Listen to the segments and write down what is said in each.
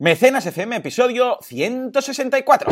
Mecenas FM, episodio 164.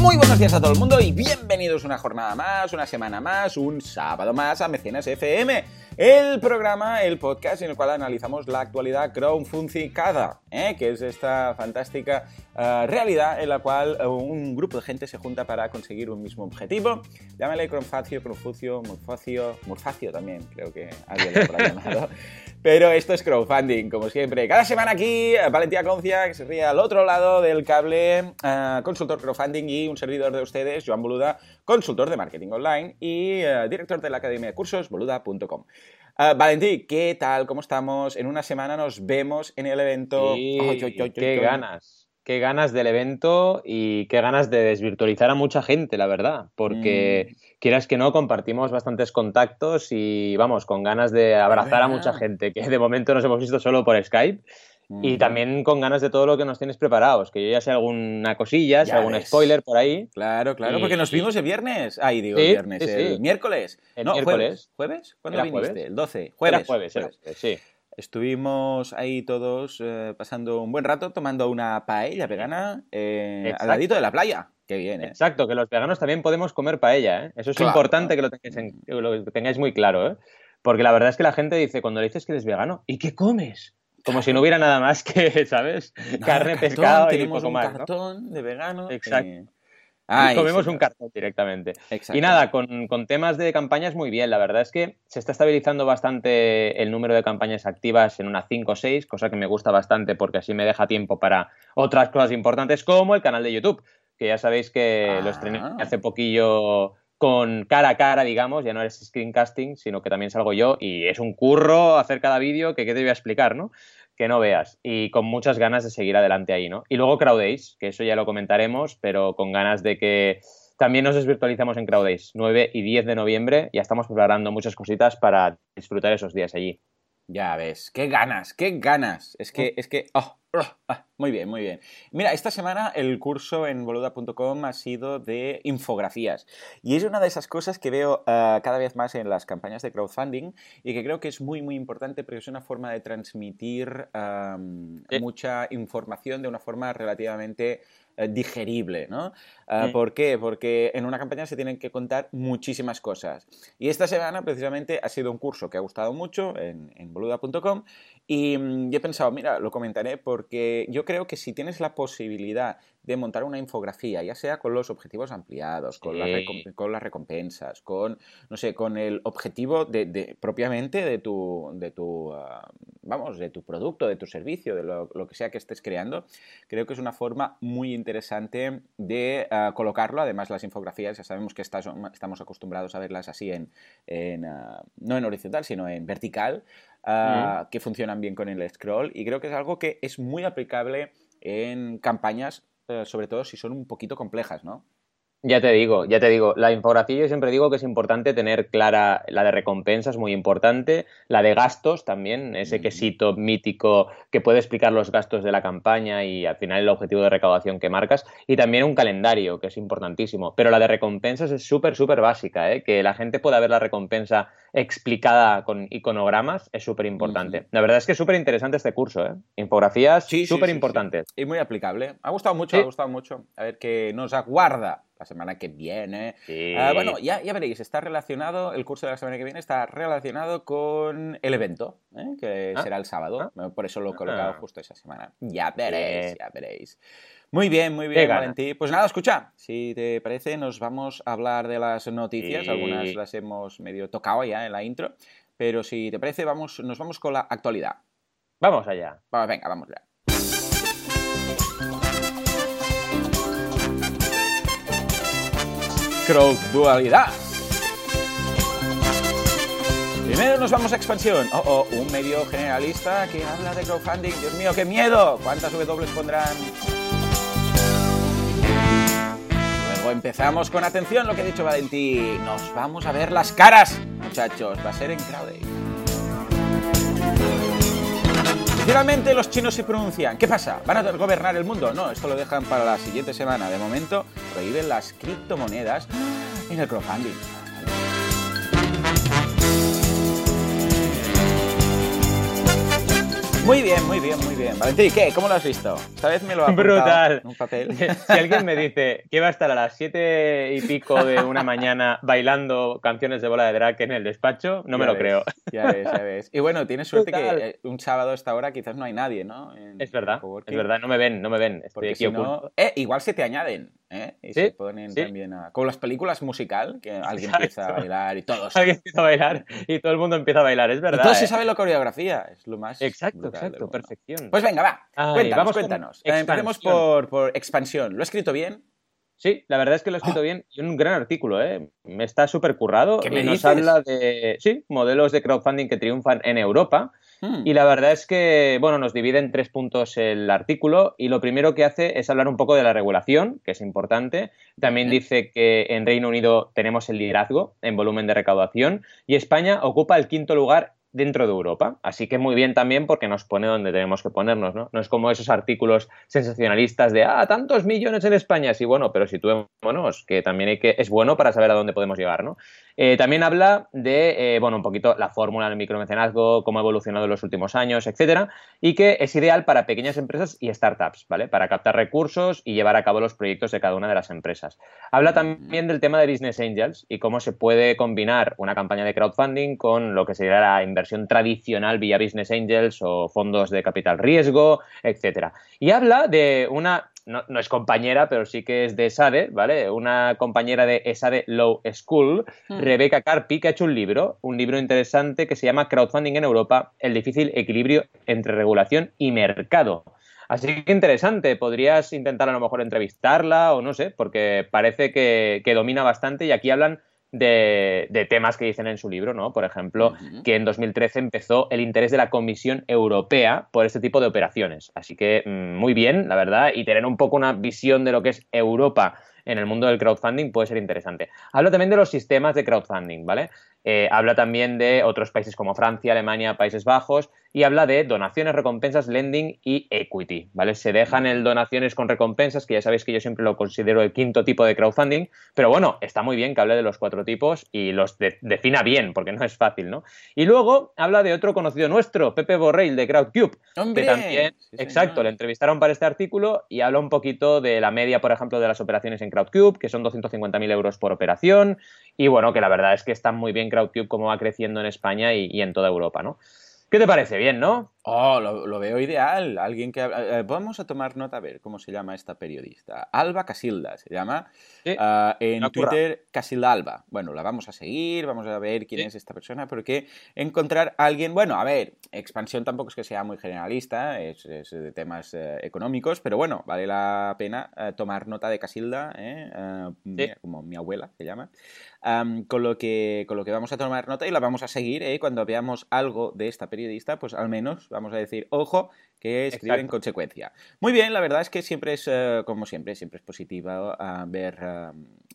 Muy buenos días a todo el mundo y bienvenidos una jornada más, una semana más, un sábado más a Mecenas FM, el programa, el podcast en el cual analizamos la actualidad crowdfundingada, ¿eh? que es esta fantástica eh, realidad en la cual eh, un grupo de gente se junta para conseguir un mismo objetivo. Llámale crowdfacio, crowdfucio, murfacio, murfacio también, creo que alguien lo habrá llamado. Pero esto es crowdfunding, como siempre. Cada semana aquí, Valentía Concia, que se ríe al otro lado del cable, eh, consultor crowdfunding y un servidor de ustedes, Joan Boluda, consultor de marketing online y eh, director de la academia de cursos, boluda.com. Eh, Valentí, ¿qué tal? ¿Cómo estamos? En una semana nos vemos en el evento. Sí, qué ganas, qué ganas del evento y qué ganas de desvirtualizar a mucha gente, la verdad, porque Mm. quieras que no, compartimos bastantes contactos y vamos, con ganas de abrazar a mucha gente, que de momento nos hemos visto solo por Skype. Y Mm. también con ganas de todo lo que nos tienes preparados, que yo ya sé alguna cosilla, sé algún ves. spoiler por ahí. Claro, claro, Y- porque nos vimos el viernes. Ay, digo Sí, el viernes, sí, el miércoles. El no, miércoles. ¿Jueves? ¿Jueves? ¿Cuándo ¿Era viniste? jueves? El 12. Jueves. era jueves, era jueves, sí. Estuvimos ahí todos eh, pasando un buen rato tomando una paella vegana eh, al ladito de la playa. Qué bien, ¿eh? Exacto, que los veganos también podemos comer paella, ¿eh? Eso es Claro. importante que lo tengáis, en- lo tengáis muy claro, ¿eh? Porque la verdad es que la gente dice, cuando le dices que eres vegano, ¿y qué comes? Como si no hubiera nada más que, ¿sabes? Carne, cartón, pescado y tenemos poco un más, ¿no? cartón de vegano. Exacto. eh. Ay, comemos un cartón directamente. Exacto. Y nada, con, con temas de campañas muy bien. La verdad es que se está estabilizando bastante el número de campañas activas en unas 5 o 6, cosa que me gusta bastante porque así me deja tiempo para otras cosas importantes como el canal de YouTube, que ya sabéis que Ah. lo estrené hace poquillo con cara a cara, digamos, ya no es screencasting, sino que también salgo yo y es un curro hacer cada vídeo que qué te voy a explicar, ¿no? Que no veas. Y con muchas ganas de seguir adelante ahí, ¿no? Y luego CrowdAce, que eso ya lo comentaremos, pero con ganas de que también nos desvirtualicemos en CrowdAce, 9 y 10 de noviembre, ya estamos preparando muchas cositas para disfrutar esos días allí. Ya ves, qué ganas, qué ganas. Es que, es que, oh, oh, muy bien, muy bien. Mira, esta semana el curso en boluda.com ha sido de infografías. Y es una de esas cosas que veo ah, cada vez más en las campañas de crowdfunding y que creo que es muy, muy importante porque es una forma de transmitir mucha información de una forma relativamente eh, digerible, ¿no? Ah, Mm. ¿Por qué? Porque en una campaña se tienen que contar muchísimas cosas. Y esta semana precisamente ha sido un curso que ha gustado mucho en, en boluda.com y mm, yo he pensado, mira, lo comentaré porque yo creo que si tienes la posibilidad de montar una infografía, ya sea con los objetivos ampliados, con, las, Sí. con las recompensas, con, no sé, con el objetivo de, de- propiamente de tu, de tu ah, vamos, de tu producto, de tu servicio, de lo, lo que sea que estés creando, creo que es una forma muy interesante de ah, colocarlo. Además, las infografías, ya sabemos que estas son- estamos acostumbrados a verlas así en, en, ah, no en horizontal, sino en vertical, que funcionan bien con el scroll. Y creo que es algo que es muy aplicable en campañas, eh, sobre todo si son un poquito complejas, ¿no? Ya te digo, ya te digo, la infografía yo siempre digo que es importante tener clara la de recompensas, muy importante, la de gastos también, ese quesito mítico que puede explicar los gastos de la campaña y al final el objetivo de recaudación que marcas, y también un calendario, que es importantísimo. Pero la de recompensas es súper, súper básica, ¿eh? que la gente pueda ver la recompensa explicada con iconogramas es súper importante. La verdad es que es súper interesante este curso, ¿eh? infografías súper sí, sí. importantes. Y muy aplicable. Ha gustado mucho, ha gustado mucho. A ver qué nos aguarda la semana que viene. Sí. Ah, bueno, ya, ya veréis, está relacionado, el curso de la semana que viene está relacionado con el evento, ¿eh? que Ah, será el sábado. Por eso lo he colocado Ah. justo esa semana. Ya veréis, ya veréis. Muy bien, muy bien, ganas. Valentí. Pues nada, escucha, si te parece, nos vamos a hablar de las noticias. Sí. Algunas las hemos medio tocado ya en la intro. Pero si te parece, vamos, nos vamos con la actualidad. Vamos allá. Va, venga, vamos ya. Crowddualidad. Primero nos vamos a expansión. Oh, oh, un medio generalista que habla de crowdfunding. Dios mío, qué miedo. ¿Cuántas W pondrán? Luego. Empezamos con atención lo que ha dicho Valentín. Nos vamos a ver las caras, muchachos. Va a ser en Crowdey. Finalmente los chinos se pronuncian. ¿Qué pasa? ¿Van a gobernar el mundo? No, esto lo dejan para la siguiente semana. De momento prohíben las criptomonedas en el crowdfunding. Muy bien, muy bien, muy bien. Valentín, ¿qué? ¿Cómo lo has visto? Esta vez me lo ha Brutal. en un papel. Si alguien me dice que va a estar a las siete y pico de una mañana bailando canciones de bola de drag en el despacho, no me lo creo. Ya ves, ya ves. Y bueno, tienes suerte Brutal. que eh, un sábado a esta hora quizás no hay nadie, ¿no? En Es verdad, es verdad, no me ven, no me ven. Estoy Porque aquí si oculto. no, eh, igual se te añaden, ¿eh? Y Sí, se ponen sí. también a... Como las películas musical, que alguien Exacto. empieza a bailar y todos. Alguien empieza a bailar y todo el mundo empieza a bailar, es Y verdad. todos se ¿eh? sabe la coreografía, es lo más. Exacto, exacto, perfección. Pues venga, va. Ay, cuéntanos, vamos cuéntanos. Eh, empecemos por, por expansión. ¿Lo he escrito bien? Sí, la verdad es que lo he escrito bien y un gran artículo, ¿eh? Me está súper currado ¿Qué me y nos dices? habla de, sí, modelos de crowdfunding que triunfan en Europa Hmm. y la verdad es que, bueno, nos divide en tres puntos el artículo y lo primero que hace es hablar un poco de la regulación, que es importante. También Bien. dice que en Reino Unido tenemos el liderazgo en volumen de recaudación y España ocupa el quinto lugar dentro de Europa. Así que muy bien también porque nos pone donde tenemos que ponernos, ¿no? No es como esos artículos sensacionalistas de, ah, tantos millones en España. Sí, bueno, pero situémonos, que también hay que, es bueno para saber a dónde podemos llegar, ¿no? Eh, también habla de, eh, bueno, un poquito la fórmula del micromecenazgo, cómo ha evolucionado en los últimos años, etcétera, y que es ideal para pequeñas empresas y startups, ¿vale? Para captar recursos y llevar a cabo los proyectos de cada una de las empresas. Habla también del tema de Business Angels y cómo se puede combinar una campaña de crowdfunding con lo que sería la inversión tradicional vía Business Angels o fondos de capital riesgo, etcétera. Y habla de una, no, no es compañera, pero sí que es de ESADE, ¿vale? Una compañera de ESADE Law School, Hmm. Rebeca Carpi, que ha hecho un libro, un libro interesante que se llama Crowdfunding en Europa, el difícil equilibrio entre regulación y mercado. Así que interesante, podrías intentar a lo mejor entrevistarla o no sé, porque parece que, que domina bastante y aquí hablan de, de temas que dicen en su libro, ¿no? Por ejemplo, que en 2013 empezó el interés de la Comisión Europea por este tipo de operaciones. Así que mm, muy bien, la verdad, y tener un poco una visión de lo que es Europa en el mundo del crowdfunding puede ser interesante. Habla también de los sistemas de crowdfunding, ¿vale? Eh, habla también de otros países como Francia, Alemania, Países Bajos y habla de donaciones, recompensas, lending y equity, ¿vale? Se dejan el donaciones con recompensas, que ya sabéis que yo siempre lo considero el quinto tipo de crowdfunding, pero bueno, está muy bien que hable de los cuatro tipos y los de- defina bien, porque no es fácil, ¿no? Y luego habla de otro conocido nuestro, Pepe Borrell de Crowdcube, ¡Hombre! que también, Sí, exacto, le entrevistaron para este artículo y habla un poquito de la media, por ejemplo, de las operaciones en Crowdcube, que son 250.000 euros por operación, y bueno, que la verdad es que está muy bien Crowdcube como va creciendo en España y, y en toda Europa, ¿no? ¿Qué te parece? Bien, ¿no? Oh, lo, lo veo ideal. Alguien que. eh, vamos a tomar nota a ver cómo se llama esta periodista. Alba Casilda se llama. Ah, en. Twitter, Casilda Alba. Bueno, la vamos a seguir, vamos a ver quién es esta persona, porque encontrar a alguien. Bueno, a ver, expansión tampoco es que sea muy generalista, es, es de temas eh, económicos, pero bueno, vale la pena eh, tomar nota de Casilda, ¿eh? Mira, como mi abuela se llama. Am, con, lo que, con lo que vamos a tomar nota y la vamos a seguir, ¿eh? Cuando veamos algo de esta periodista, pues al menos vamos a decir, ojo, que escribe en Exacto. consecuencia. Muy bien, la verdad es que siempre es, eh, como siempre, siempre es positivo ah, ver ah,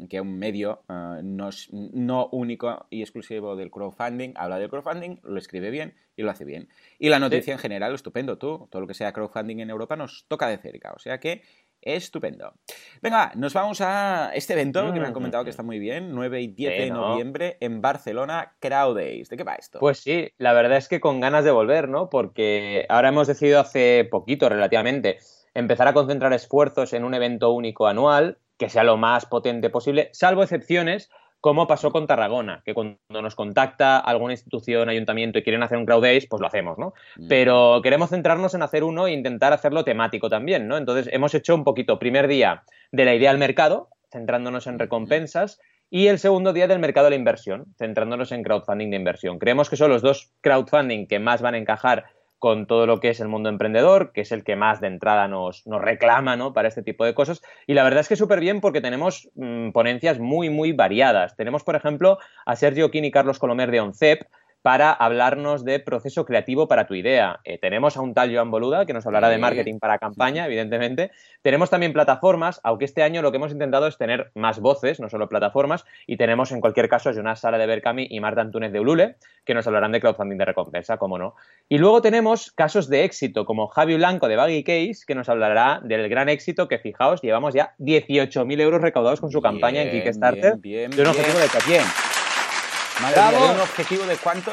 que un medio no es no único y exclusivo del crowdfunding, habla del crowdfunding, lo escribe bien y lo hace bien. Y la noticia en general, estupendo, tú, todo lo que sea crowdfunding en Europa nos toca de cerca, o sea que estupendo. Venga, nos vamos a este evento que me han comentado que está muy bien, 9 y 10 de noviembre en Barcelona, Crowdays. ¿De qué va esto? Pues sí, la verdad es que con ganas de volver, ¿no? Porque ahora hemos decidido hace poquito, relativamente, empezar a concentrar esfuerzos en un evento único anual que sea lo más potente posible, salvo excepciones, como pasó con Tarragona, que cuando nos contacta alguna institución, ayuntamiento y quieren hacer un crowd days, pues lo hacemos, ¿no? Mm. Pero queremos centrarnos en hacer uno e intentar hacerlo temático también, ¿no? Entonces hemos hecho un poquito, primer día de la idea al mercado, centrándonos en recompensas, y el segundo día del mercado de la inversión, centrándonos en crowdfunding de inversión. Creemos que son los dos crowdfunding que más van a encajar con todo lo que es el mundo emprendedor, que es el que más de entrada nos, nos reclama ¿no? para este tipo de cosas. Y la verdad es que súper bien porque tenemos mmm, ponencias muy, muy variadas. Tenemos, por ejemplo, a Sergio Quini y Carlos Colomer de ONCEP, para hablarnos de proceso creativo para tu idea. Eh, tenemos a un tal Joan Boluda que nos hablará de marketing para campaña, evidentemente. Tenemos también plataformas, aunque este año lo que hemos intentado es tener más voces, no solo plataformas, y tenemos en cualquier caso a Jonas Sara de Berkami y Marta Antúnez de Ulule, que nos hablarán de crowdfunding de recompensa, como no. Y luego tenemos casos de éxito, como Javi Blanco de Baggy Case, que nos hablará del gran éxito que, fijaos, llevamos ya 18.000 euros recaudados con su campaña en Kickstarter. Bien, bien, de un objetivo de bien. ¿un objetivo de cuánto?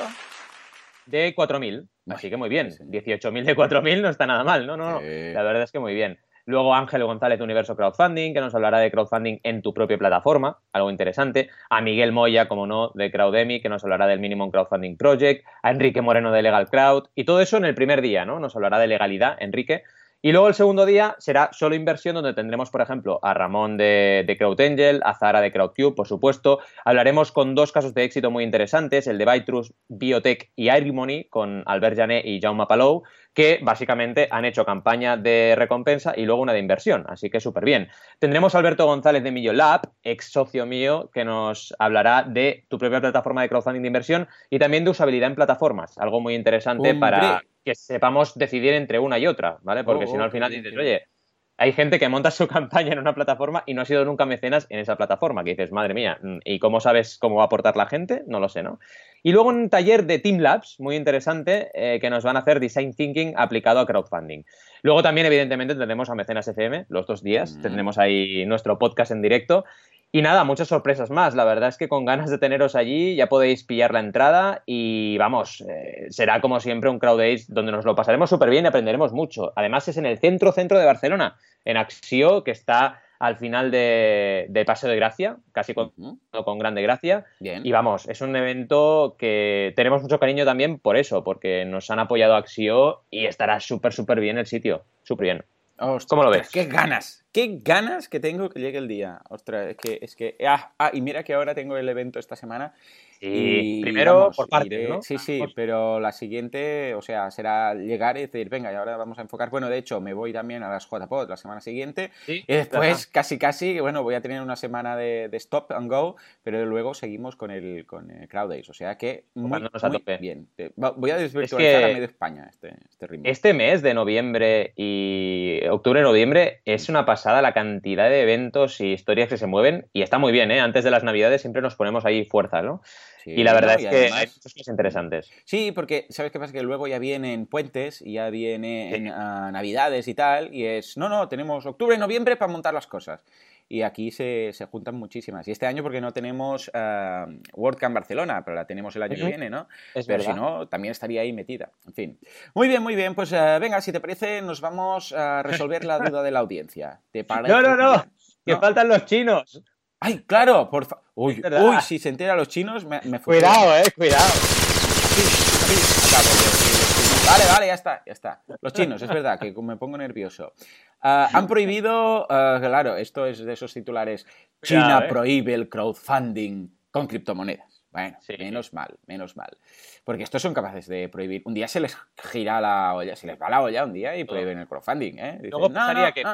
De 4.000. Así que muy bien. 18.000 de 4.000 no está nada mal, ¿no? No, no. La verdad es que muy bien. Luego Ángel González de Universo Crowdfunding, que nos hablará de crowdfunding en tu propia plataforma, algo interesante. A Miguel Moya, como no, de Crowdemy, que nos hablará del Minimum Crowdfunding Project. A Enrique Moreno de Legal Crowd. Y todo eso en el primer día, ¿no? Nos hablará de legalidad, Enrique. Y luego el segundo día será solo inversión, donde tendremos, por ejemplo, a Ramón de, de CrowdAngel, a Zara de CrowdCube, por supuesto. Hablaremos con dos casos de éxito muy interesantes, el de Bytrus, Biotech y Airmoney, con Albert Janet y Jaume Palou, que básicamente han hecho campaña de recompensa y luego una de inversión, así que súper bien. Tendremos a Alberto González de Millo Lab, ex socio mío, que nos hablará de tu propia plataforma de crowdfunding de inversión y también de usabilidad en plataformas, algo muy interesante para que sepamos decidir entre una y otra, ¿vale? Porque oh, si no al final dices, oye, hay gente que monta su campaña en una plataforma y no ha sido nunca mecenas en esa plataforma, que dices, madre mía, ¿y cómo sabes cómo va a aportar la gente? No lo sé, ¿no? Y luego un taller de Team Labs, muy interesante, eh, que nos van a hacer Design Thinking aplicado a crowdfunding. Luego también, evidentemente, tendremos a Mecenas FM los dos días, mm. tendremos ahí nuestro podcast en directo y nada, muchas sorpresas más. La verdad es que con ganas de teneros allí ya podéis pillar la entrada y vamos, eh, será como siempre un crowd days donde nos lo pasaremos súper bien y aprenderemos mucho. Además es en el centro centro de Barcelona, en Axio, que está al final de, de Paseo de Gracia, casi con, con Grande Gracia. Y vamos, es un evento que tenemos mucho cariño también por eso, porque nos han apoyado Axio y estará súper, súper bien el sitio. Súper bien. ¿Cómo lo ves? ¡Qué ganas! ¡Qué ganas que tengo que llegue el día! Ostras, es que... Es que ah, ah, y mira que ahora tengo el evento esta semana y, primero por parte, ¿no? Sí, sí, pero la siguiente, o sea, será llegar y decir, venga, y ahora vamos a enfocar. Bueno, de hecho, me voy también a las JPod la semana siguiente. y después, casi, casi, bueno, voy a tener una semana de, stop and go, pero luego seguimos con el, con el Crowd Days. O sea que muy, muy bien. Voy a desvirtualizar a medio España este, este ritmo. Este mes de noviembre y octubre-noviembre es una pasada la cantidad de eventos y historias que se mueven y está muy bien, ¿eh? Antes de las navidades siempre nos ponemos ahí fuerza, ¿no? Y la verdad es que hay muchas cosas interesantes. Sí, porque ¿sabes qué pasa? Que luego ya vienen puentes y ya vienen ah, navidades y tal, y es, no, no, tenemos octubre y noviembre para montar las cosas. Y aquí se, se juntan muchísimas. Y este año porque no tenemos uh, WordCamp Barcelona, pero la tenemos el año que viene, ¿no? pero si no, también estaría ahí metida. En fin. Muy bien, muy bien. Pues eh, venga, si te parece, nos vamos a resolver la duda de la audiencia. ¿Te parece? No, no, no. Que faltan los chinos. ¡Ay, claro! Por uy, uy, si se entera los chinos, me, me Cuidado, eh, cuidado. Vale, vale, ya está, ya está. Los chinos, es verdad, que me pongo nervioso. Ah, han prohibido, ah, claro, esto es de esos titulares, China eh. prohíbe el crowdfunding con criptomonedas. Bueno, menos mal, menos mal. Porque estos son capaces de prohibir. Un día se les gira la olla, se les va la olla un día y prohíben el crowdfunding. ¿eh? Luego pensaría que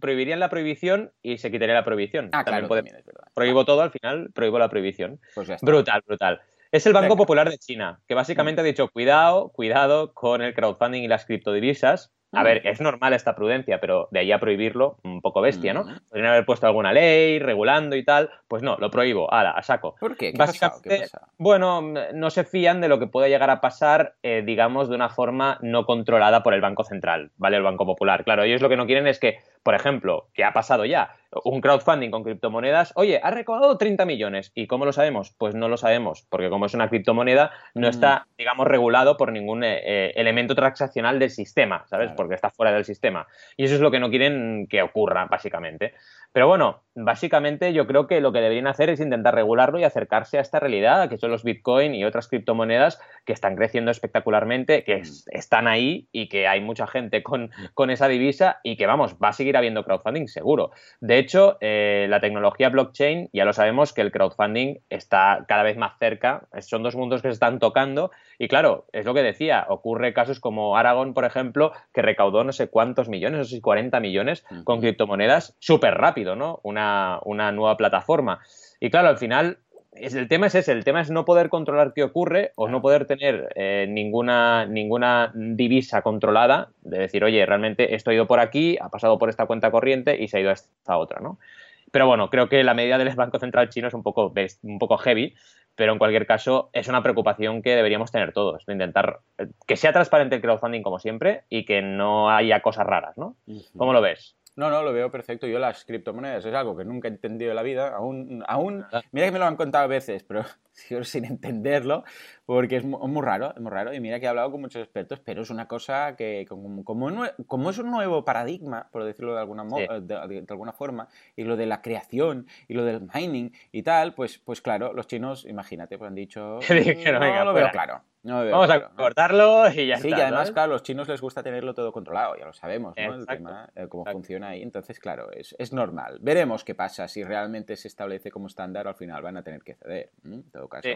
prohibirían la, prohibición y se quitaría la prohibición. Ah, claro, también es verdad. Prohíbo todo, al final prohíbo la prohibición. Pues brutal, brutal. Es el Banco Popular de China, que básicamente ha dicho, cuidado, cuidado con el crowdfunding y las criptodivisas, a ver, mm. es normal esta prudencia, pero de ahí a prohibirlo, un poco bestia, ¿no? Mm. Podrían haber puesto alguna ley regulando y tal. Pues no, lo prohíbo, ala, a saco. ¿Por qué? Básicamente, bueno, no se fían de lo que pueda llegar a pasar, eh, digamos, de una forma no controlada por el Banco Central, ¿vale? El Banco Popular. Claro, ellos lo que no quieren es que, por ejemplo, que ha pasado ya, un crowdfunding con criptomonedas, oye, ha recaudado 30 millones. ¿Y cómo lo sabemos? Pues no lo sabemos, porque como es una criptomoneda, no mm. está, digamos, regulado por ningún eh, eh, elemento transaccional del sistema, ¿sabes? Porque está fuera del sistema. Y eso es lo que no quieren que ocurra, básicamente. Pero bueno, básicamente yo creo que lo que deberían hacer es intentar regularlo y acercarse a esta realidad, que son los Bitcoin y otras criptomonedas que están creciendo espectacularmente, que mm. están ahí y que hay mucha gente con, con, esa divisa y que, vamos, va a seguir habiendo crowdfunding seguro. De hecho, eh, la tecnología blockchain, ya lo sabemos que el crowdfunding está cada vez más cerca, son dos mundos que se están tocando y claro, es lo que decía, ocurre casos como Aragon, por ejemplo, que recaudó no sé cuántos millones, no sé si 40 millones con criptomonedas súper rápido, ¿no? Una, una nueva plataforma. Y claro, al final el tema es ese, el tema es no poder controlar qué ocurre o no poder tener eh, ninguna, ninguna divisa controlada, de decir, oye, realmente esto ha ido por aquí, ha pasado por esta cuenta corriente y se ha ido a esta otra, ¿no? Pero bueno, creo que la medida del Banco Central chino es un poco, un poco heavy, pero en cualquier caso es una preocupación que deberíamos tener todos, de intentar eh, que sea transparente el crowdfunding como siempre y que no haya cosas raras, ¿no? ¿Cómo lo ves? No, no, lo veo perfecto. Yo las criptomonedas es algo que nunca he entendido en la vida. Aún, aún mira que me lo han contado a veces, pero sigo sin entenderlo porque es muy, raro, es muy raro. Y mira que he hablado con muchos expertos, pero es una cosa que como, como, es un nuevo paradigma, por decirlo de alguna, de, alguna forma, y lo de la creación y lo del mining y tal, pues, pues claro, los chinos, imagínate, pues han dicho, no, lo veo claro. Vamos a cortarlo y ya sí, está. y además, claro, a los chinos les gusta tenerlo todo controlado, ya lo sabemos, ¿no? El tema, eh, cómo funciona ahí. Entonces, claro, es, es, normal. Veremos qué pasa. Si realmente se establece como estándar, al final van a tener que ceder, en todo caso.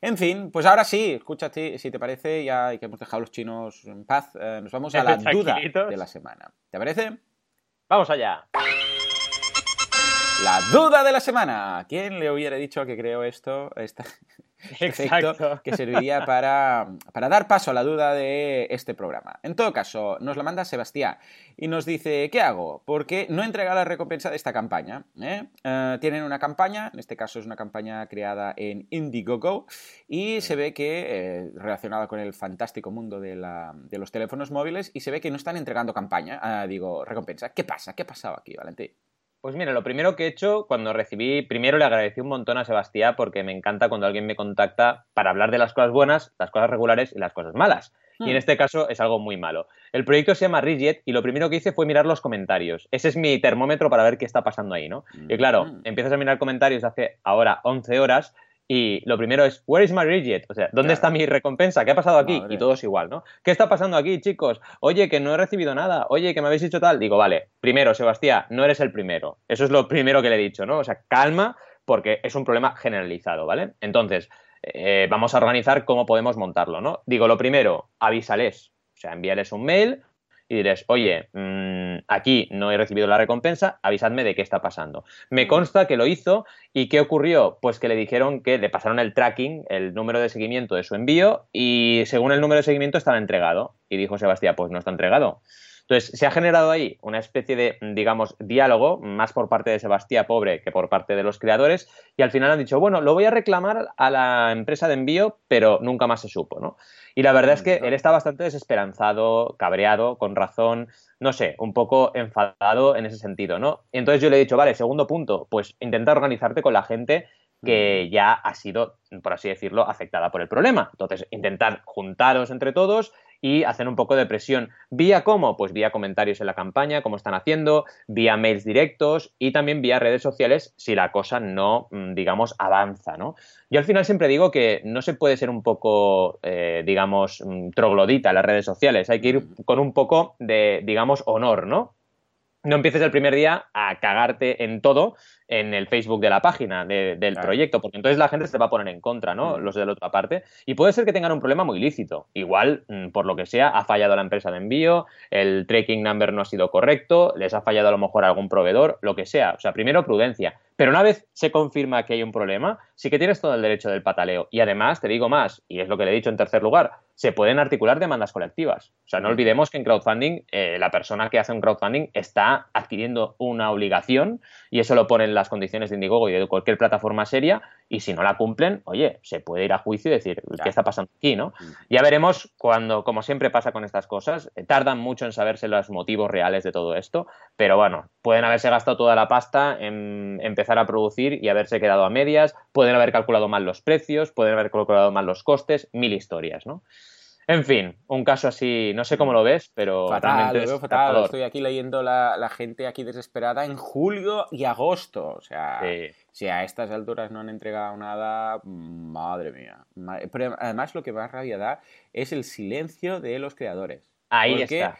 En fin, pues ahora sí, escúchate, si te parece, ya que hemos dejado a los chinos en paz, eh, nos vamos a la duda de la semana. ¿Te parece? Vamos allá. La duda de la semana. ¿Quién le hubiera dicho que creo esto? Esta... Exacto. que serviría para, dar paso a la duda de este programa. En todo caso, nos la manda Sebastián y nos dice, ¿qué hago? Porque no entrega la recompensa de esta campaña. ¿eh? Eh, tienen una campaña, en este caso es una campaña creada en Indiegogo y se ve que, eh, relacionada con el fantástico mundo de, los teléfonos móviles, y se ve que no están entregando campaña, ah, digo, recompensa. ¿Qué pasa? ¿Qué ha pasado aquí, Valentín? Pues mira, lo primero que he hecho cuando recibí, primero le agradecí un montón a Sebastián porque me encanta cuando alguien me contacta para hablar de las cosas buenas, las cosas regulares y las cosas malas. Y en hmm. este caso es algo muy malo. El proyecto se llama Rigid y lo primero que hice fue mirar los comentarios. Ese es mi termómetro para ver qué está pasando ahí, ¿no? Y claro, hmm. empiezas a mirar comentarios hace ahora 11 horas y lo primero es, ¿Where is my? O sea, ¿dónde está mi recompensa? ¿Qué ha pasado aquí? Y todo es igual, ¿no? ¿Qué está pasando aquí, chicos? Oye, que no he recibido nada. Oye, que me habéis dicho tal. Digo, vale, primero, Sebastián, no eres el primero. Eso es lo primero que le he dicho, ¿no? O sea, calma, porque es un problema generalizado, ¿vale? Entonces, eh, vamos a organizar cómo podemos montarlo, ¿no? Digo, lo primero, avísales. O sea, envíales un mail y diréis, oye, mm, aquí no he recibido la recompensa, avisadme de qué está pasando. Me consta que lo hizo y ¿qué ocurrió? Pues que le dijeron que le pasaron el tracking, el número de seguimiento de su envío y según el número de seguimiento estaba entregado. Y dijo Sebastián, pues no está entregado. Entonces, se ha generado ahí una especie de, digamos, diálogo, más por parte de Sebastián Pobre que por parte de los creadores, y al final han dicho, bueno, lo voy a reclamar a la empresa de envío, pero nunca más se supo, ¿no? Y la verdad es que él está bastante desesperanzado, cabreado, con razón, no sé, un poco enfadado en ese sentido, ¿no? Entonces yo le he dicho, vale, segundo punto, pues intenta organizarte con la gente que ya ha sido, por así decirlo, afectada por el problema. Entonces, intentar juntaros entre todos y hacer un poco de presión. ¿Vía cómo? Pues vía comentarios en la campaña, como están haciendo, vía mails directos y también vía redes sociales si la cosa no, mm, digamos, avanza, ¿no? Yo al final siempre digo que no se puede ser un poco, eh, digamos, mm, troglodita en las redes sociales, hay que ir con un poco de, digamos, honor, ¿no? No empieces el primer día a cagarte en todo, en el Facebook de la página del proyecto, porque entonces la gente se va a poner en contra, ¿no? Los de la otra parte. Y puede ser que tengan un problema muy lícito. Igual, mm, por lo que sea, ha fallado la empresa de envío, el tracking number no ha sido correcto, les ha fallado a lo mejor algún proveedor, lo que sea. O sea, primero prudencia. Pero una vez se confirma que hay un problema, sí que tienes todo el derecho del pataleo. Y además, te digo más, y es lo que le he dicho en tercer lugar, se pueden articular demandas colectivas. O sea, no olvidemos que en crowdfunding, eh, la persona que hace un crowdfunding está adquiriendo una obligación y eso lo pone en las condiciones de Indiegogo y de cualquier plataforma seria y si no la cumplen, oye, se puede ir a juicio y decir, ¿qué está pasando aquí? ¿no? Ya veremos cuando, como siempre pasa con estas cosas, eh, tardan mucho en saberse los motivos reales de todo esto, pero bueno, pueden haberse gastado toda la pasta en empezar a producir y haberse quedado a medias, pueden haber calculado mal los precios, pueden haber calculado mal los costes, mil historias, ¿no? En fin, un caso así, no sé cómo lo ves, pero fatal, lo veo fatal. Estoy aquí leyendo la, la, gente aquí desesperada en julio y agosto. O sea, si a estas alturas no han entregado nada, madre mía. Pero además lo que más rabia da es el silencio de los creadores. Ahí está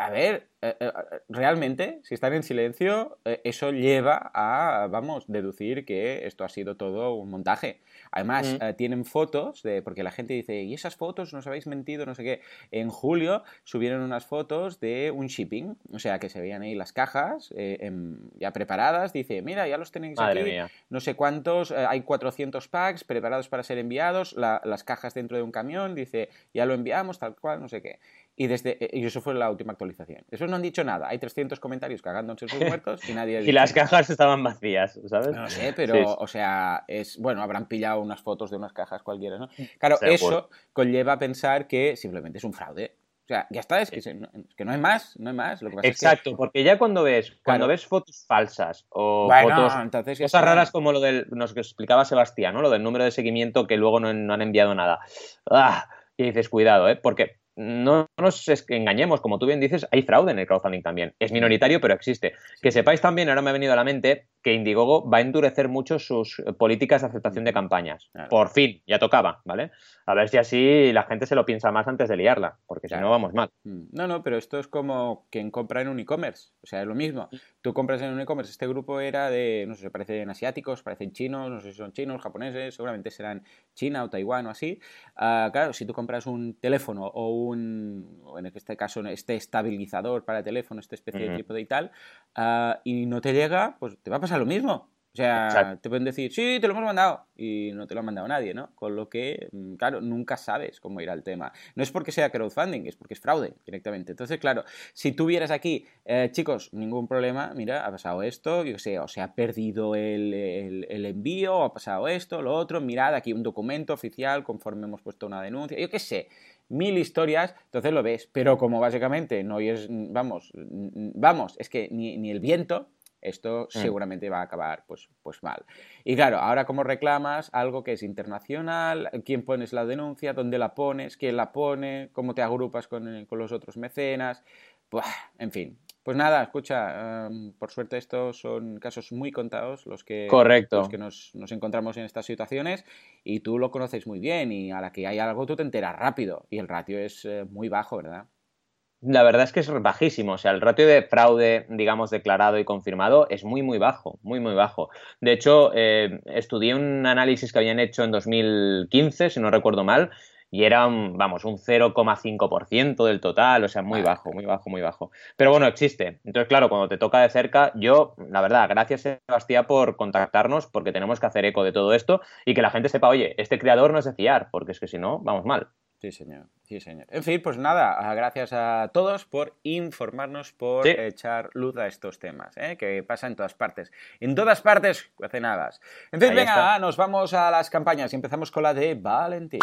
a ver, eh, eh, realmente, si están en silencio, eh, eso lleva a, vamos, deducir que esto ha sido todo un montaje. Además, Mm. tienen fotos de, porque la gente dice, ¿y esas fotos nos habéis mentido? No sé qué. En julio subieron unas fotos de un shipping, o sea, que se veían ahí las cajas em, ya preparadas. Dice, mira, ya los tenéis Madre aquí, mía. no sé cuántos, hay 400 packs preparados para ser enviados, la- las cajas dentro de un camión, dice, ya lo enviamos, tal cual, no sé qué. Y, desde, y eso fue la última actualización. Eso no han dicho nada. Hay 300 comentarios cagándose en sus muertos y nadie ha Y dicho las nada. cajas estaban vacías, ¿sabes? No sé, pero, Sí, o sea, es bueno, habrán pillado unas fotos de unas cajas cualquiera, ¿no? Claro, Seguro. eso conlleva a pensar que simplemente es un fraude. O sea, ya está, es que, se- no, es que no hay más, no hay más. Lo que pasa es que- Exacto, porque ya cuando ves, cuando Claro. ves fotos falsas o Bueno, fotos entonces Cosas está. raras como lo del, nos que explicaba Sebastián, ¿no? Lo del número de seguimiento que luego no, no han enviado nada. ¡Ah! Y dices, cuidado, ¿eh? Porque no nos engañemos, como tú bien dices, hay fraude en el crowdfunding también. Es minoritario, pero existe. Que sepáis también, ahora me ha venido a la mente, que Indiegogo va a endurecer mucho sus eh, políticas de aceptación de campañas. Claro. Por fin, ya tocaba, ¿vale? A ver si así la gente se lo piensa más antes de liarla, porque Claro. si no vamos mal. Mm, No, no, pero esto es como quien compra en un e-commerce. O sea, es lo mismo. Tú compras en un e-commerce. Este grupo era de, no sé, parecen asiáticos, parecen chinos, no sé si son chinos, japoneses, seguramente serán China o Taiwán o así. Ah, claro, si tú compras un teléfono o un, o en este caso, este estabilizador para teléfono, esta especie de Ujú. trípode y tal, ah, y no te llega, pues te va a pasar lo mismo. O sea, Exacto. te pueden decir, sí, te lo hemos mandado, y no te lo ha mandado nadie, ¿no? Con lo que, mm, claro, nunca sabes cómo irá el tema. No es porque sea crowdfunding, es porque es fraude directamente. Entonces, claro, si tú vieras aquí, eh, chicos, ningún problema, mira, ha pasado esto, yo qué sé, o se ha perdido el, el- el envío, o ha pasado esto, lo otro, mirad aquí un documento oficial conforme hemos puesto una denuncia, yo qué sé, mil historias, entonces lo ves, pero como básicamente no es, vamos, vamos, es que ni, ni el viento, esto Mm. seguramente va a acabar pues, pues mal. Y claro, ahora como reclamas algo que es internacional, quién pones la denuncia, dónde la pones, quién la pone, cómo te agrupas con, con los otros mecenas, Buah, en fin. Pues nada, escucha, em, por suerte estos son casos muy contados los que, Correcto. los que nos, nos encontramos en estas situaciones y tú lo conoces muy bien y a la que hay algo tú te enteras rápido y el ratio es eh, muy bajo, ¿verdad? La verdad es que es bajísimo, o sea, el ratio de fraude, digamos, declarado y confirmado es muy, muy bajo, muy, muy bajo. De hecho, eh, estudié un análisis que habían hecho en 2015, si no recuerdo mal, y era, un, vamos, un 0,5% del total, o sea, muy bajo, muy bajo, muy bajo. Pero bueno, existe. Entonces, claro, cuando te toca de cerca, yo, la verdad, gracias Sebastián por contactarnos, porque tenemos que hacer eco de todo esto y que la gente sepa, oye, este creador no es de fiar, porque es que si no, vamos mal. Sí, señor. Sí, señor. En fin, pues nada, ah, gracias a todos por informarnos, por Sí. echar luz a estos temas, ¿eh? que pasa en todas partes. En todas partes, nada. En fin, Ahí venga, está. nos vamos a las campañas y empezamos con la de Valentín.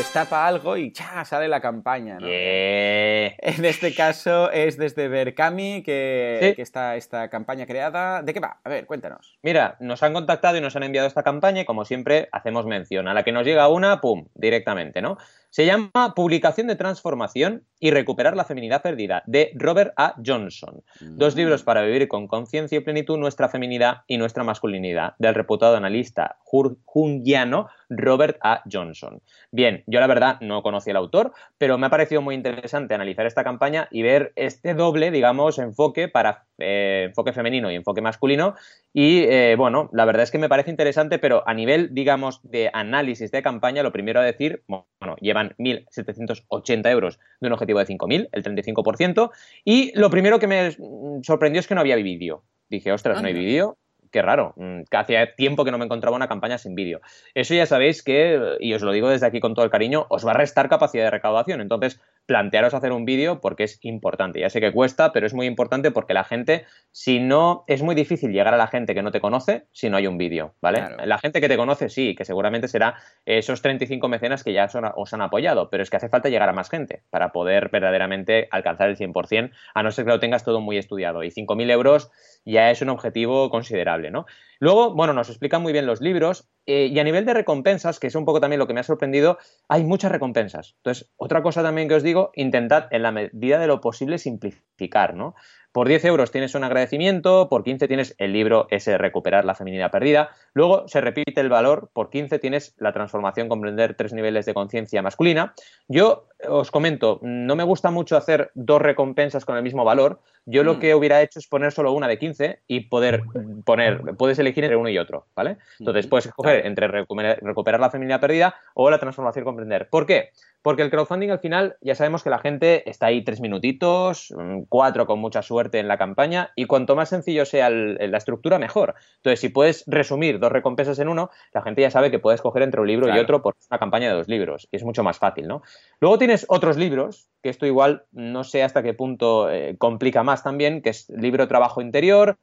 Imagino como que se les tapa algo y ¡cha! sale la campaña, ¿no? Yeah. En este caso es desde Berkami que, Sí. que está esta campaña creada. ¿De qué va? A ver, cuéntanos. Mira, nos han contactado y nos han enviado esta campaña y como siempre hacemos mención. A la que nos llega una, ¡pum! directamente, ¿no? Se llama Publicación de Transformación y Recuperar la Feminidad Perdida, de Robert A. Johnson. Dos libros para vivir con conciencia y plenitud nuestra feminidad y nuestra masculinidad, del reputado analista junguiano Robert A. Johnson. Bien, yo la verdad no conocí al autor, pero me ha parecido muy interesante analizar esta campaña y ver este doble, digamos, enfoque para eh, enfoque femenino y enfoque masculino. Y eh, bueno, la verdad es que me parece interesante, pero a nivel, digamos, de análisis de campaña, lo primero a decir, bueno, llevan 1.780 euros de un objetivo de 5.000, el 35%. Y lo primero que me sorprendió es que no había vídeo. Dije, ostras, no hay vídeo. Qué raro, mm, que hacía tiempo que no me encontraba una campaña sin vídeo. Eso ya sabéis que, y os lo digo desde aquí con todo el cariño, os va a restar capacidad de recaudación. Entonces, plantearos hacer un vídeo porque es importante. Ya sé que cuesta, pero es muy importante porque la gente, si no, es muy difícil llegar a la gente que no te conoce si no hay un vídeo, ¿vale? Claro. La gente que te conoce, sí, que seguramente será esos 35 mecenas que ya son- os han apoyado, pero es que hace falta llegar a más gente para poder verdaderamente alcanzar el 100%, a no ser que lo tengas todo muy estudiado. Y 5.000 euros ya es un objetivo considerable, ¿no? Luego, bueno, nos explican muy bien los libros eh, y a nivel de recompensas, que es un poco también lo que me ha sorprendido, hay muchas recompensas. Entonces, otra cosa también que os digo, intentad en la medida de lo posible simplificar, ¿no? Por 10 euros tienes un agradecimiento, por 15 tienes el libro ese Recuperar la feminidad perdida. Luego se repite el valor, por 15 tienes la transformación, comprender tres niveles de conciencia masculina. Yo os comento, no me gusta mucho hacer dos recompensas con el mismo valor. Yo lo mm. que hubiera hecho es poner solo una de 15 y poder poner, puedes elegir entre uno y otro, ¿vale? Entonces puedes escoger entre recuperar la feminidad perdida o la transformación comprender. ¿Por qué? Porque el crowdfunding al final ya sabemos que la gente está ahí tres minutitos, mm, cuatro con mucha suerte en la campaña y cuanto más sencillo sea la estructura, mejor. Entonces, si puedes resumir dos recompensas en uno, la gente ya sabe que puedes coger entre un libro y otro por una campaña de dos libros y es mucho más fácil, ¿no? Luego tienes otros libros, que esto igual no sé hasta qué punto eh, complica más también, que es libro Trabajo Interior,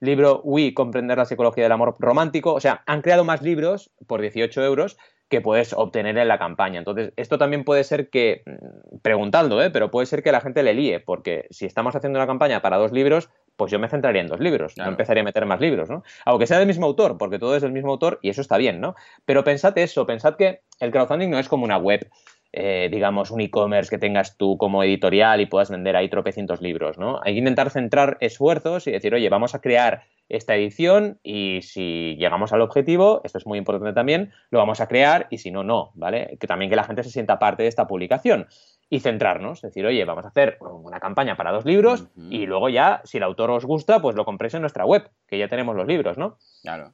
libro We, Comprender la Psicología del Amor Romántico, o sea, han creado más libros por 18 euros que puedes obtener en la campaña. Entonces, esto también puede ser que, mm, preguntando, ¿eh? pero puede ser que la gente le líe, porque si estamos haciendo una campaña para dos libros, pues yo me centraría en dos libros, no empezaría a meter más libros, ¿no? Aunque sea del mismo autor, porque todo es del mismo autor y eso está bien, ¿no? Pero pensad eso, pensad que el crowdfunding no es como una web eh, digamos, un e-commerce que tengas tú como editorial y puedas vender ahí tropecientos libros, ¿no? Hay que intentar centrar esfuerzos y decir, oye, vamos a crear esta edición y si llegamos al objetivo, esto es muy importante también, lo vamos a crear y si no, no, ¿vale? Que también que la gente se sienta parte de esta publicación y centrarnos, decir, oye, vamos a hacer una campaña para dos libros y luego ya, si el autor os gusta, pues lo compréis en nuestra web, que ya tenemos los libros, ¿no? Claro.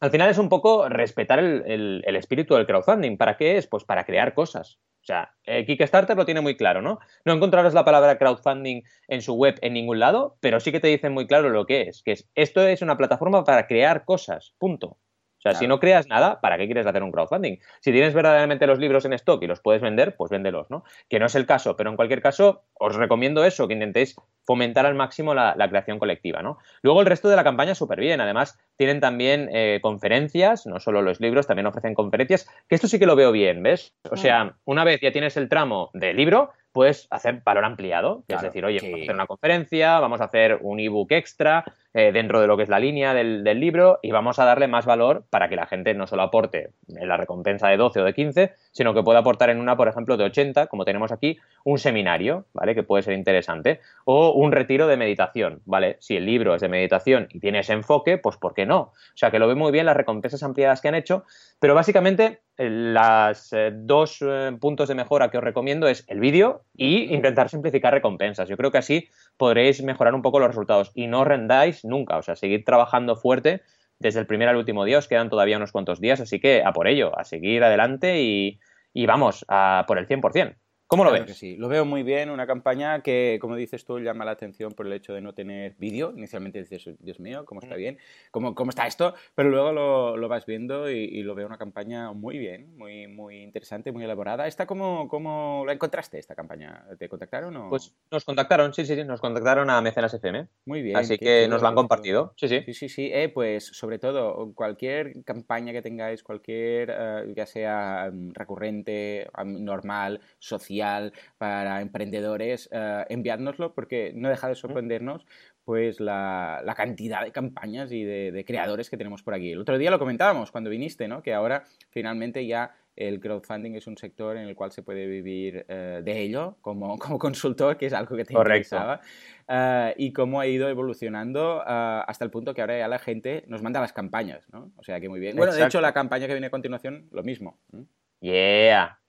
Al final es un poco respetar el, el espíritu del crowdfunding. ¿Para qué es? Pues para crear cosas. Sea, eh, Kickstarter lo tiene muy claro, ¿no? No encontrarás la palabra crowdfunding en su web en ningún lado, pero sí que te dicen muy claro lo que es, que es esto es una plataforma para crear cosas, punto. O sea, si no creas nada, ¿para qué quieres hacer un crowdfunding? Si tienes verdaderamente los libros en stock y los puedes vender, pues véndelos, ¿no? Que no es el caso, pero en cualquier caso, os recomiendo eso, que intentéis fomentar al máximo la, creación colectiva, ¿no? Luego el resto de la campaña súper bien. Además, tienen también eh, conferencias, no solo los libros, también ofrecen conferencias, que esto sí que lo veo bien, ¿ves? O sea, una vez ya tienes el tramo de libro, puedes hacer valor ampliado. es decir, oye, vamos a hacer una conferencia, vamos a hacer un ebook extra eh, dentro de lo que es la línea del, libro y vamos a darle más valor para que la gente no solo aporte en la recompensa de 12 o de 15, sino que pueda aportar en una, por ejemplo, de 80, como tenemos aquí, un seminario, ¿vale? Que puede ser interesante. O un retiro de meditación, ¿vale? Si el libro es de meditación y tiene ese enfoque, pues ¿por qué no? O sea, que lo ve muy bien las recompensas ampliadas que han hecho, pero básicamente eh, dos eh, puntos de mejora que os recomiendo es el vídeo y intentar simplificar recompensas. Yo creo que así podréis mejorar un poco los resultados y no rendáis nunca, o sea, seguir trabajando fuerte desde el primer al último día, os quedan todavía unos cuantos días, así que a por ello, a seguir adelante y, y vamos, a por el 100%. ¿Cómo lo ves? sí, lo veo muy bien, una campaña que, como dices tú, llama la atención por el hecho de no tener vídeo. Inicialmente dices, Dios mío, ¿cómo está bien? ¿Cómo, cómo está esto? Pero luego lo, lo vas viendo y, lo veo una campaña muy bien, muy, muy interesante, muy elaborada. ¿Esta cómo, cómo la encontraste, esta campaña? ¿Te contactaron o...? Pues nos contactaron, sí, sí, sí, nos contactaron a Mecenas FM. Muy bien. Así que nos lo han compartido, sí, sí. Sí, sí, sí. Eh, pues sobre todo, cualquier campaña que tengáis, cualquier, eh, ya sea mm, recurrente, normal, social, para para emprendedores, eh, enviárnoslo porque no deja de sorprendernos pues la, cantidad de campañas y de, creadores que tenemos por aquí. El otro día lo comentábamos cuando viniste, ¿no? Que ahora finalmente ya el crowdfunding es un sector en el cual se puede vivir eh, de ello como, como, consultor, que es algo que te interesaba, uh, y cómo ha ido evolucionando hasta el punto que ahora ya la gente nos manda las campañas, ¿no? O sea que muy bien. Bueno, de hecho, la campaña que viene a continuación, lo mismo. Yeah.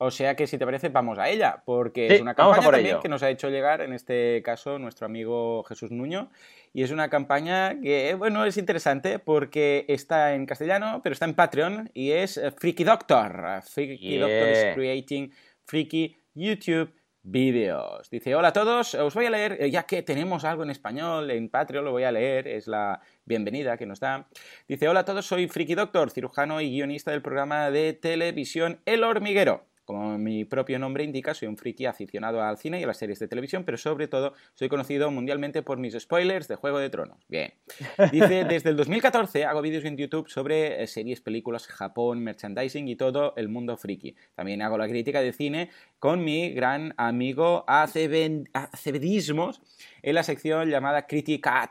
O sea que si te parece, vamos a ella, porque es una campaña también que nos ha hecho llegar, en este caso, nuestro amigo Jesús Nuño. Y es una campaña que, bueno, es interesante porque está en castellano, pero está en Patreon y es Freaky Doctor. Freaky Doctor is creating freaky YouTube videos. Dice, hola a todos, os voy a leer, eh, ya que tenemos algo en español en Patreon, lo voy a leer, es la bienvenida que nos da. Dice, hola a todos, soy Freaky Doctor, cirujano y guionista del programa de televisión El Hormiguero. Como mi propio nombre indica, soy un friki aficionado al cine y a las series de televisión, pero sobre todo soy conocido mundialmente por mis spoilers de Juego de Tronos. Bien. Dice, desde el 2014 hago vídeos en YouTube sobre eh, series, películas, Japón, merchandising y todo el mundo friki. También hago la crítica de cine con mi gran amigo Acebedismos en la sección llamada Criticar.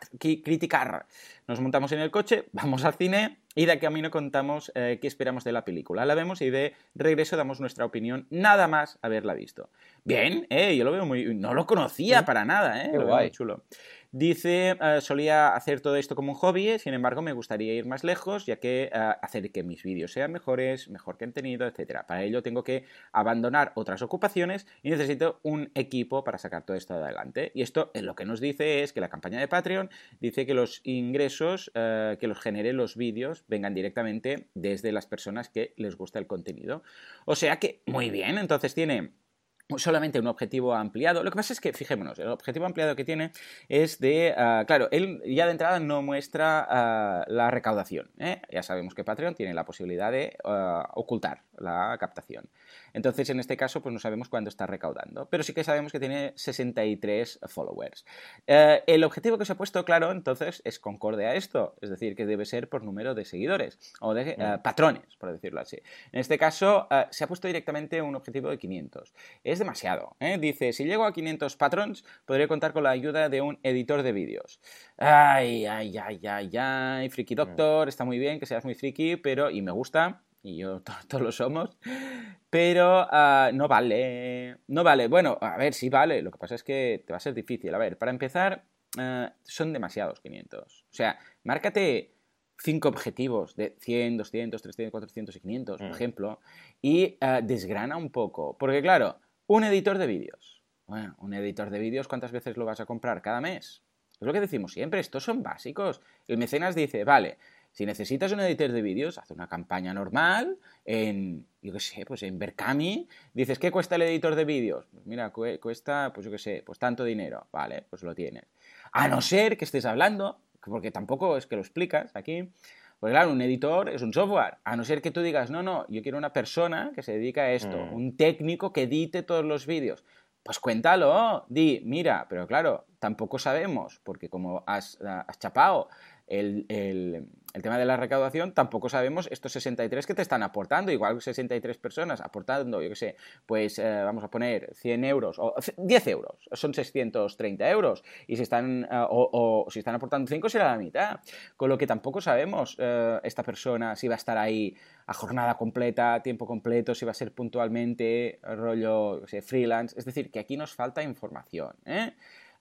Nos montamos en el coche, vamos al cine y de camino contamos eh, qué esperamos de la película. La vemos y de regreso damos nuestra opinión nada más haberla visto. Bien, eh, yo lo veo muy... No lo conocía para nada, ¿eh? Qué guay. chulo. Dice, eh, solía hacer todo esto como un hobby, sin embargo me gustaría ir más lejos, ya que eh, hacer que mis vídeos sean mejores, mejor que tenido, etc. Para ello tengo que abandonar otras ocupaciones y necesito un equipo para sacar todo esto adelante. Y esto lo que nos dice es que la campaña de Patreon dice que los ingresos eh, que los generen los vídeos vengan directamente desde las personas que les gusta el contenido. O sea que, muy bien, entonces tiene solamente un objetivo ampliado. Lo que pasa es que, fijémonos, el objetivo ampliado que tiene es de, ah, claro, él ya de entrada no muestra ah, la recaudación. ¿eh? Ya sabemos que Patreon tiene la posibilidad de ah, ocultar la captación. Entonces, en este caso, pues no sabemos cuándo está recaudando, pero sí que sabemos que tiene 63 followers. Eh, el objetivo que se ha puesto, claro, entonces, es concorde a esto, es decir, que debe ser por número de seguidores o de eh, mm. patrones, por decirlo así. En este caso, se ha puesto directamente un objetivo de 500. Es demasiado. ¿eh? Dice, si llego a 500 patrons, podré contar con la ayuda de un editor de vídeos. Ay, ay, ay, ay, ay, Friki mm. Doctor, está muy bien que seas muy friki, pero, y me gusta, y yo todos lo somos, pero ah, no vale, no vale. Bueno, a ver, sí vale, lo que pasa es que te va a ser difícil. A ver, para empezar, ah, son demasiados 500. O sea, márcate cinco objetivos de 100, 200, 300, 400 y 500, por mm. ejemplo, y ah, desgrana un poco. Porque claro, un editor de vídeos. Bueno, un editor de vídeos, ¿cuántas veces lo vas a comprar? ¿Cada mes? Es lo que decimos siempre, estos son básicos. El mecenas dice, vale, si necesitas un editor de vídeos, haz una campaña normal en, yo qué sé, pues en Berkami. Dices, ¿qué cuesta el editor de vídeos? Pues mira, cuesta, pues yo qué sé, pues tanto dinero. Vale, pues lo tienes. A no ser que estés hablando, porque tampoco es que lo explicas aquí, pues claro, un editor es un software, a no ser que tú digas, no, no, yo quiero una persona que se dedica a esto, mm. un técnico que edite todos los vídeos. Pues cuéntalo, di, mira, pero claro, tampoco sabemos, porque como has, has chapado el, el tema de la recaudación, tampoco sabemos estos 63 que te están aportando. Igual 63 personas aportando, yo qué sé, pues eh, vamos a poner 100 euros o 10 euros, son 630 euros. Y si están, eh, o, si están aportando 5 será la mitad. Con lo que tampoco sabemos eh, esta persona si va a estar ahí a jornada completa, tiempo completo, si va a ser puntualmente, rollo, sé, freelance. Es decir, que aquí nos falta información. ¿eh?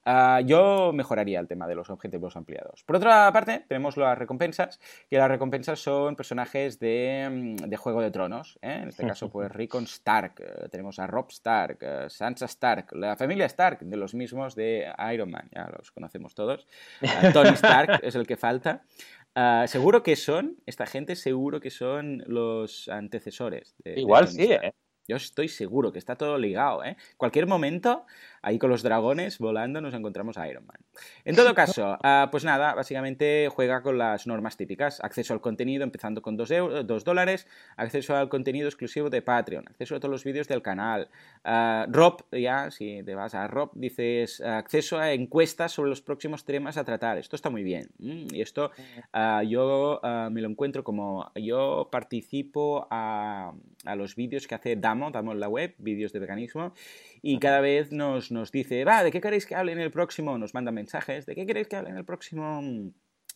Ah, yo mejoraría el tema de los objetivos ampliados. Por otra parte, tenemos las recompensas, que las recompensas son personajes de, mm, Juego de Tronos. ¿eh? En este caso, pues Rickon Stark, eh, tenemos a Rob Stark, eh, Sansa Stark, la familia Stark, de los mismos de Iron Man, ya los conocemos todos. Tony Stark es el que falta. Ah, seguro que son, esta gente seguro que son los antecesores. De, Igual sí, ¿eh? Yo estoy seguro que está todo ligado, ¿eh? Cualquier momento, ahí con los dragones volando, nos encontramos a Iron Man. En todo caso, ah, pues nada, básicamente juega con las normas típicas. Acceso al contenido empezando con 2 dólares, acceso al contenido exclusivo de Patreon, acceso a todos los vídeos del canal. Uh, Rob, ya, si te vas a Rob, dices acceso a encuestas sobre los próximos temas a tratar. Esto está muy bien. Mm, y esto ah, yo me lo encuentro como yo participo a, los vídeos que hace Dam damos en la web, vídeos de veganismo, y cada vez nos, nos dice, va, ¿de qué queréis que hable en el próximo? Nos manda mensajes, ¿de qué queréis que hable en el próximo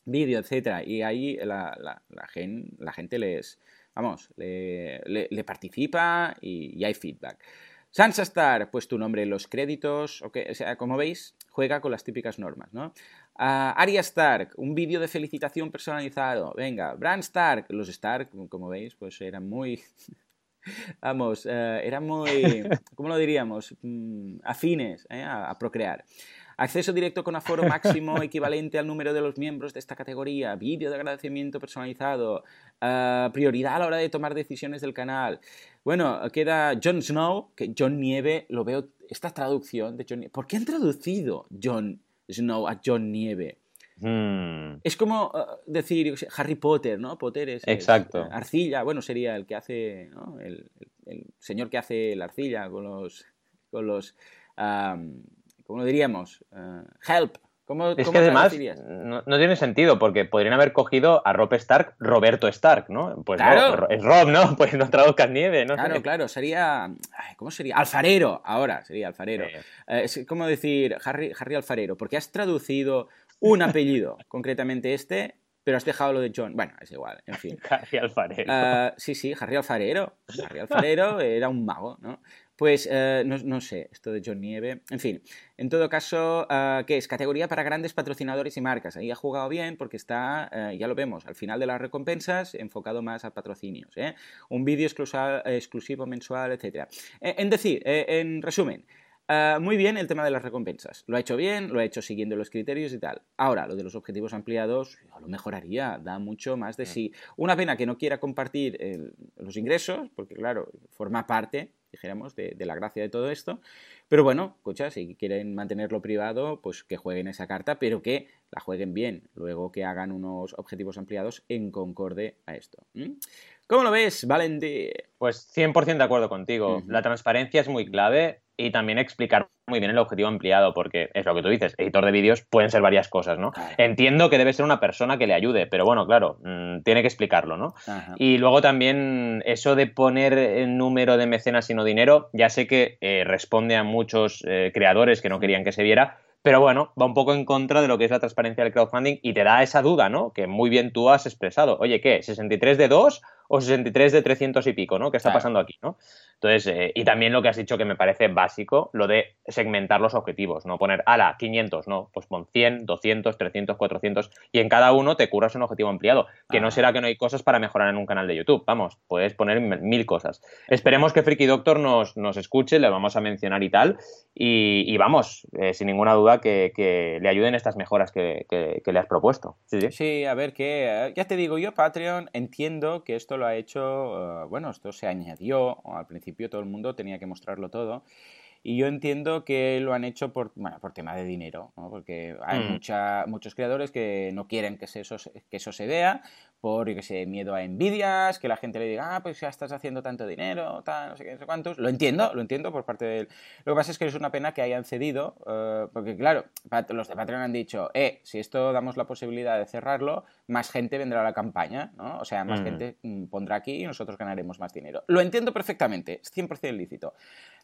vídeo, etcétera? Y ahí la, la, la, gente les, vamos, le, le, participa y, hay feedback. Sansa Star, pues tu nombre en los créditos, okay, o sea, como veis, juega con las típicas normas, ¿no? Uh, Arya Stark, un vídeo de felicitación personalizado. Venga, Bran Stark, los Stark, como veis, pues eran muy Vamos, eh, eran muy, ¿cómo lo diríamos? Mm, afines eh, a, procrear. Acceso directo con aforo máximo equivalente al número de los miembros de esta categoría, vídeo de agradecimiento personalizado, eh, prioridad a la hora de tomar decisiones del canal. Bueno, queda Jon Snow, que John Nieve, lo veo, esta traducción de John Nieve. ¿Por qué han traducido Jon Snow a John Nieve? Hmm. Es como uh, decir Harry Potter, ¿no? Potter es, Exacto. arcilla, bueno, sería el que hace, ¿no? el, señor que hace la arcilla con los, con los, ¿cómo lo diríamos? Uh, help. ¿Cómo, es que además no, tiene sentido porque podrían haber cogido a Rob Stark, Roberto Stark, ¿no? Pues claro. es Rob, ¿no? Pues no traduzcas nieve, ¿no? Claro, claro, sería, ¿cómo sería? Alfarero, ahora sería alfarero. Eh, es como decir Harry, Harry Alfarero, porque has traducido un apellido, concretamente este, pero has dejado lo de John. Bueno, es igual, en fin. Harry Alfarero. Uh, sí, sí, Harry Alfarero. Harry Alfarero era un mago, ¿no? Pues uh, no, no, sé, esto de John Nieve. En fin, en todo caso, uh, ¿qué es? Categoría para grandes patrocinadores y marcas. Ahí ha jugado bien porque está, ya lo vemos, al final de las recompensas, enfocado más a patrocinios. ¿eh? Un vídeo exclusivo mensual, etc. En decir, en resumen, Uh, muy bien el tema de las recompensas. Lo ha hecho bien, lo ha hecho siguiendo los criterios y tal. Ahora, lo de los objetivos ampliados lo mejoraría, da mucho más de sí. Una pena que no quiera compartir el, los ingresos, porque claro, forma parte, dijéramos, de, de, la gracia de todo esto. Pero bueno, escucha, si quieren mantenerlo privado, pues que jueguen esa carta, pero que la jueguen bien. Luego que hagan unos objetivos ampliados en concorde a esto. ¿Mm? ¿Cómo lo ves, Valentín? Pues 100% de acuerdo contigo. Uh -huh. La transparencia es muy clave y también explicar muy bien el objetivo ampliado, porque es lo que tú dices, editor de vídeos pueden ser varias cosas, ¿no? Claro. Entiendo que debe ser una persona que le ayude, pero bueno, claro, mmm, tiene que explicarlo, ¿no? Ajá. Y luego también eso de poner el número de mecenas y no dinero, ya sé que eh, responde a muchos eh, creadores que no querían que se viera, pero bueno, va un poco en contra de lo que es la transparencia del crowdfunding y te da esa duda, ¿no? Que muy bien tú has expresado. Oye, ¿qué? ¿63 de 2 o 63 de 300 y pico, ¿no? ¿Qué está claro. pasando aquí, no? Entonces, eh, y también lo que has dicho que me parece básico, lo de segmentar los objetivos, no poner, ala, 500, no, pues pon 100, 200, 300, 400 y en cada uno te curras un objetivo ampliado, que ah. no será que no hay cosas para mejorar en un canal de YouTube, vamos, puedes poner mil cosas. Esperemos que Freaky Doctor nos, nos escuche, le vamos a mencionar y tal, y, y vamos, eh, sin ninguna duda que, que, le ayuden estas mejoras que, que, que le has propuesto. Sí, sí. sí, a ver, que eh, ya te digo, yo Patreon entiendo que esto lo ha hecho, uh, bueno, esto se añadió al principio todo el mundo tenía que mostrarlo todo. Y yo entiendo que lo han hecho por, bueno, por tema de dinero, ¿no? porque hay mm. mucha, muchos creadores que no quieren que, se, eso, que eso se vea, por que sé, miedo a envidias, que la gente le diga, ah, pues ya estás haciendo tanto dinero, tal, no sé qué, no sé cuántos. Lo entiendo, lo entiendo por parte del... Lo que pasa es que es una pena que hayan cedido, uh, porque claro, los de Patreon han dicho, eh, si esto damos la posibilidad de cerrarlo, más gente vendrá a la campaña, ¿no? O sea, más mm. gente pondrá aquí y nosotros ganaremos más dinero. Lo entiendo perfectamente, es 100% lícito.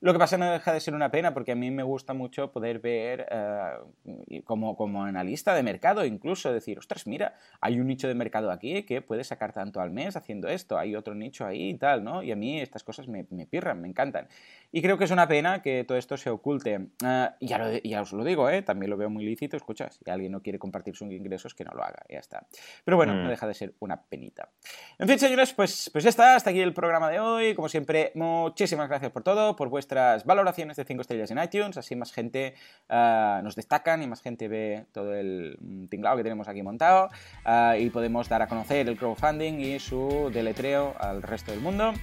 Lo que pasa no deja de ser una pena porque a mí me gusta mucho poder ver uh, como, como analista de mercado incluso decir, ostras, mira, hay un nicho de mercado aquí que puede sacar tanto al mes haciendo esto, hay otro nicho ahí y tal, ¿no? Y a mí estas cosas me, me pirran, me encantan. Y creo que es una pena que todo esto se oculte. Uh, ya, lo, ya, os lo digo, ¿eh? también lo veo muy lícito. Escucha, si alguien no quiere compartir sus ingresos, que no lo haga, ya está. Pero bueno, mm. no deja de ser una penita. En fin, señores, pues, pues ya está. Hasta aquí el programa de hoy. Como siempre, muchísimas gracias por todo, por vuestras valoraciones de 5 estrellas en iTunes. Así más gente uh, nos destacan y más gente ve todo el tinglado que tenemos aquí montado. Uh, y podemos dar a conocer el crowdfunding y su deletreo al resto del mundo.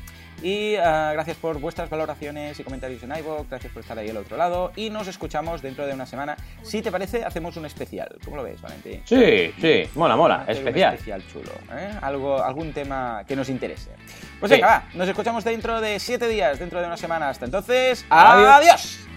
Y uh, gracias por vuestras valoraciones y comentarios en iVoox, gracias por estar ahí al otro lado y nos escuchamos dentro de una semana. Si te parece, hacemos un especial. ¿Cómo lo ves, Valentín? Sí, sí, mola, mola, especial. Un especial chulo, ¿eh? Algo, algún tema que nos interese. Pues sí. venga, va, nos escuchamos dentro de siete días, dentro de una semana. Hasta entonces, adiós. adiós.